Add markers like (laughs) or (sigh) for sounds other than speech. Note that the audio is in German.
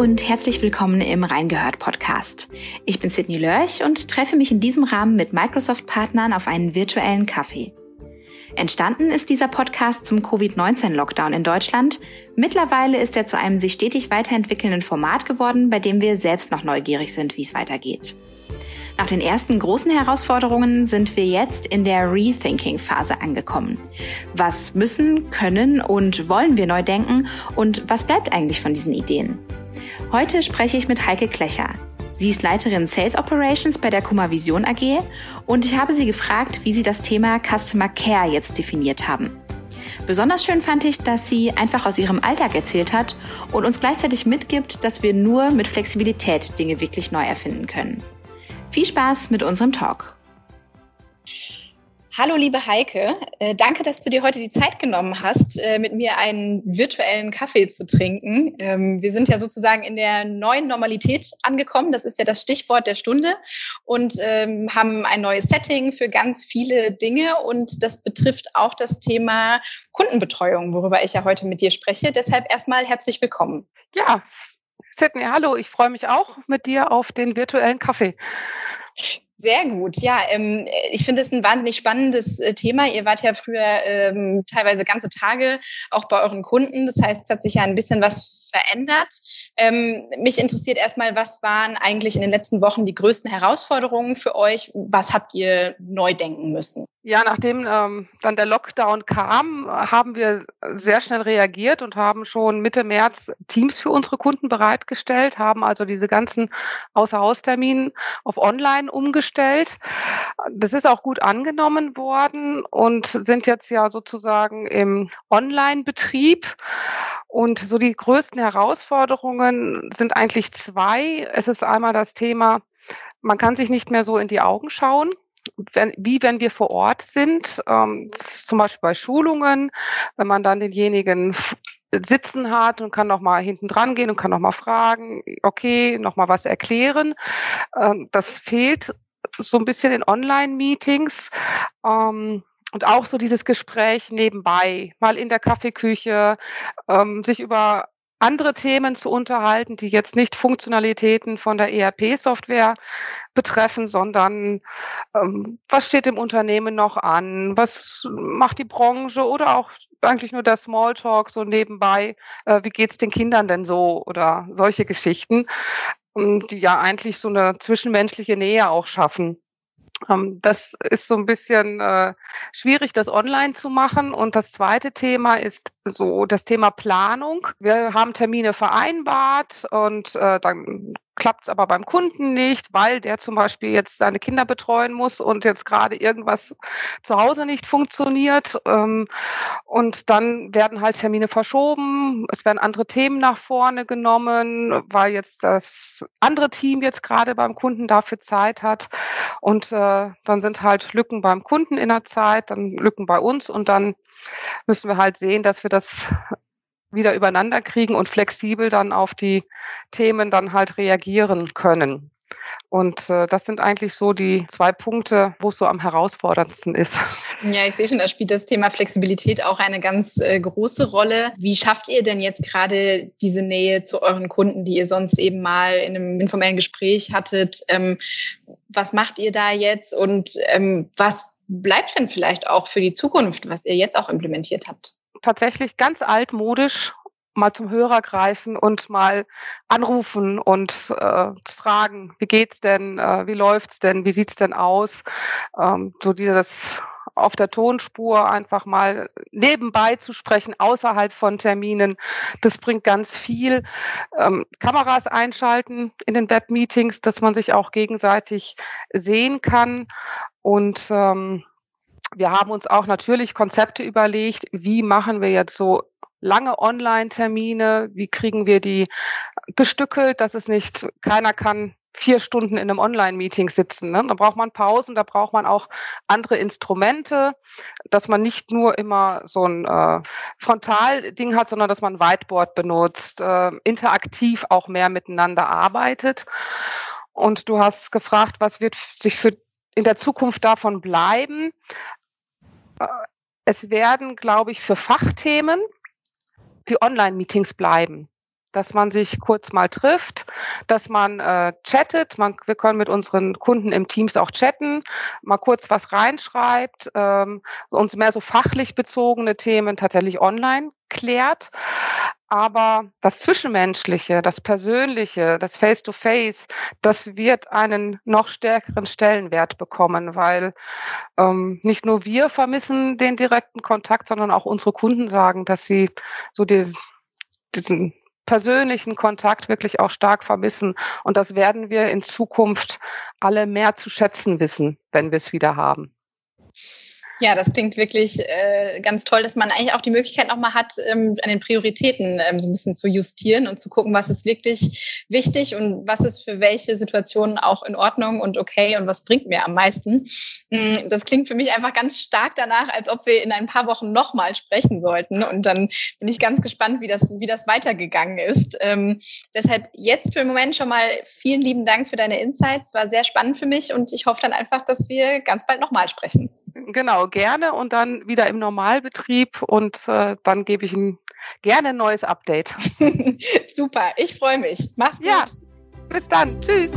und herzlich willkommen im Reingehört Podcast. Ich bin Sydney Lörch und treffe mich in diesem Rahmen mit Microsoft-Partnern auf einen virtuellen Kaffee. Entstanden ist dieser Podcast zum Covid-19-Lockdown in Deutschland. Mittlerweile ist er zu einem sich stetig weiterentwickelnden Format geworden, bei dem wir selbst noch neugierig sind, wie es weitergeht. Nach den ersten großen Herausforderungen sind wir jetzt in der Rethinking-Phase angekommen. Was müssen, können und wollen wir neu denken und was bleibt eigentlich von diesen Ideen? Heute spreche ich mit Heike Klecher. Sie ist Leiterin Sales Operations bei der Kummer Vision AG und ich habe sie gefragt, wie sie das Thema Customer Care jetzt definiert haben. Besonders schön fand ich, dass sie einfach aus ihrem Alltag erzählt hat und uns gleichzeitig mitgibt, dass wir nur mit Flexibilität Dinge wirklich neu erfinden können. Viel Spaß mit unserem Talk. Hallo, liebe Heike. Äh, danke, dass du dir heute die Zeit genommen hast, äh, mit mir einen virtuellen Kaffee zu trinken. Ähm, wir sind ja sozusagen in der neuen Normalität angekommen. Das ist ja das Stichwort der Stunde und ähm, haben ein neues Setting für ganz viele Dinge. Und das betrifft auch das Thema Kundenbetreuung, worüber ich ja heute mit dir spreche. Deshalb erstmal herzlich willkommen. Ja, Sydney, hallo, ich freue mich auch mit dir auf den virtuellen Kaffee. Sehr gut. Ja, ähm, ich finde es ein wahnsinnig spannendes äh, Thema. Ihr wart ja früher ähm, teilweise ganze Tage auch bei euren Kunden. Das heißt, es hat sich ja ein bisschen was verändert. Ähm, mich interessiert erstmal, was waren eigentlich in den letzten Wochen die größten Herausforderungen für euch? Was habt ihr neu denken müssen? Ja, nachdem ähm, dann der Lockdown kam, haben wir sehr schnell reagiert und haben schon Mitte März Teams für unsere Kunden bereitgestellt, haben also diese ganzen Außerhausterminen auf Online umgestellt. Das ist auch gut angenommen worden und sind jetzt ja sozusagen im Online-Betrieb. Und so die größten Herausforderungen sind eigentlich zwei. Es ist einmal das Thema, man kann sich nicht mehr so in die Augen schauen wenn, wie wenn wir vor Ort sind, ähm, zum Beispiel bei Schulungen, wenn man dann denjenigen sitzen hat und kann noch mal hinten dran gehen und kann noch mal fragen, okay, noch mal was erklären. Ähm, das fehlt so ein bisschen in Online-Meetings. Ähm, und auch so dieses Gespräch nebenbei, mal in der Kaffeeküche, ähm, sich über andere Themen zu unterhalten, die jetzt nicht Funktionalitäten von der ERP-Software betreffen, sondern ähm, was steht im Unternehmen noch an, was macht die Branche oder auch eigentlich nur der Smalltalk so nebenbei, äh, wie geht's den Kindern denn so oder solche Geschichten, die ja eigentlich so eine zwischenmenschliche Nähe auch schaffen. Ähm, das ist so ein bisschen äh, schwierig, das online zu machen. Und das zweite Thema ist so das Thema Planung. Wir haben Termine vereinbart und äh, dann klappt es aber beim Kunden nicht, weil der zum Beispiel jetzt seine Kinder betreuen muss und jetzt gerade irgendwas zu Hause nicht funktioniert. Ähm, und dann werden halt Termine verschoben, es werden andere Themen nach vorne genommen, weil jetzt das andere Team jetzt gerade beim Kunden dafür Zeit hat. Und äh, dann sind halt Lücken beim Kunden in der Zeit, dann Lücken bei uns und dann müssen wir halt sehen, dass wir das wieder übereinander kriegen und flexibel dann auf die Themen dann halt reagieren können. Und äh, das sind eigentlich so die zwei Punkte, wo es so am herausforderndsten ist. (laughs) Ja, ich sehe schon, da spielt das Thema Flexibilität auch eine ganz äh, große Rolle. Wie schafft ihr denn jetzt gerade diese Nähe zu euren Kunden, die ihr sonst eben mal in einem informellen Gespräch hattet? Ähm, was macht ihr da jetzt und ähm, was bleibt denn vielleicht auch für die Zukunft, was ihr jetzt auch implementiert habt? Tatsächlich ganz altmodisch mal zum Hörer greifen und mal anrufen und äh, fragen, wie geht's denn, äh, wie läuft's denn, wie sieht's denn aus? Ähm, so dieses auf der Tonspur einfach mal nebenbei zu sprechen, außerhalb von Terminen. Das bringt ganz viel. Ähm, Kameras einschalten in den Webmeetings, dass man sich auch gegenseitig sehen kann. Und ähm, wir haben uns auch natürlich Konzepte überlegt, wie machen wir jetzt so lange Online-Termine, wie kriegen wir die gestückelt, dass es nicht, keiner kann vier Stunden in einem Online-Meeting sitzen. Ne? Da braucht man Pausen, da braucht man auch andere Instrumente, dass man nicht nur immer so ein äh, Frontal-Ding hat, sondern dass man Whiteboard benutzt, äh, interaktiv auch mehr miteinander arbeitet. Und du hast gefragt, was wird sich für in der Zukunft davon bleiben? Es werden, glaube ich, für Fachthemen die Online-Meetings bleiben. dass man sich kurz mal trifft, dass man äh, chattet. Man, wir können mit unseren Kunden im Teams auch chatten, mal kurz was reinschreibt, ähm, uns mehr so fachlich bezogene Themen tatsächlich online klärt. Aber das Zwischenmenschliche, das Persönliche, das Face-to-Face, -face, das wird einen noch stärkeren Stellenwert bekommen, weil ähm, nicht nur wir vermissen den direkten Kontakt, sondern auch unsere Kunden sagen, dass sie so diesen, diesen persönlichen Kontakt wirklich auch stark vermissen. Und das werden wir in Zukunft alle mehr zu schätzen wissen, wenn wir es wieder haben. Ja, das klingt wirklich äh, ganz toll, dass man eigentlich auch die Möglichkeit nochmal hat, ähm, an den Prioritäten ähm, so ein bisschen zu justieren und zu gucken, was ist wirklich wichtig und was ist für welche Situationen auch in Ordnung und okay und was bringt mir am meisten. Mm, das klingt für mich einfach ganz stark danach, als ob wir in ein paar Wochen nochmal sprechen sollten. Und dann bin ich ganz gespannt, wie das, wie das weitergegangen ist. Ähm, deshalb jetzt für den Moment schon mal vielen lieben Dank für deine Insights. War sehr spannend für mich und ich hoffe dann einfach, dass wir ganz bald nochmal sprechen. Genau, gerne und dann wieder im Normalbetrieb und äh, dann gebe ich Ihnen gerne ein neues Update. (laughs) Super, ich freue mich. Mach's gut. Ja, bis dann. Tschüss.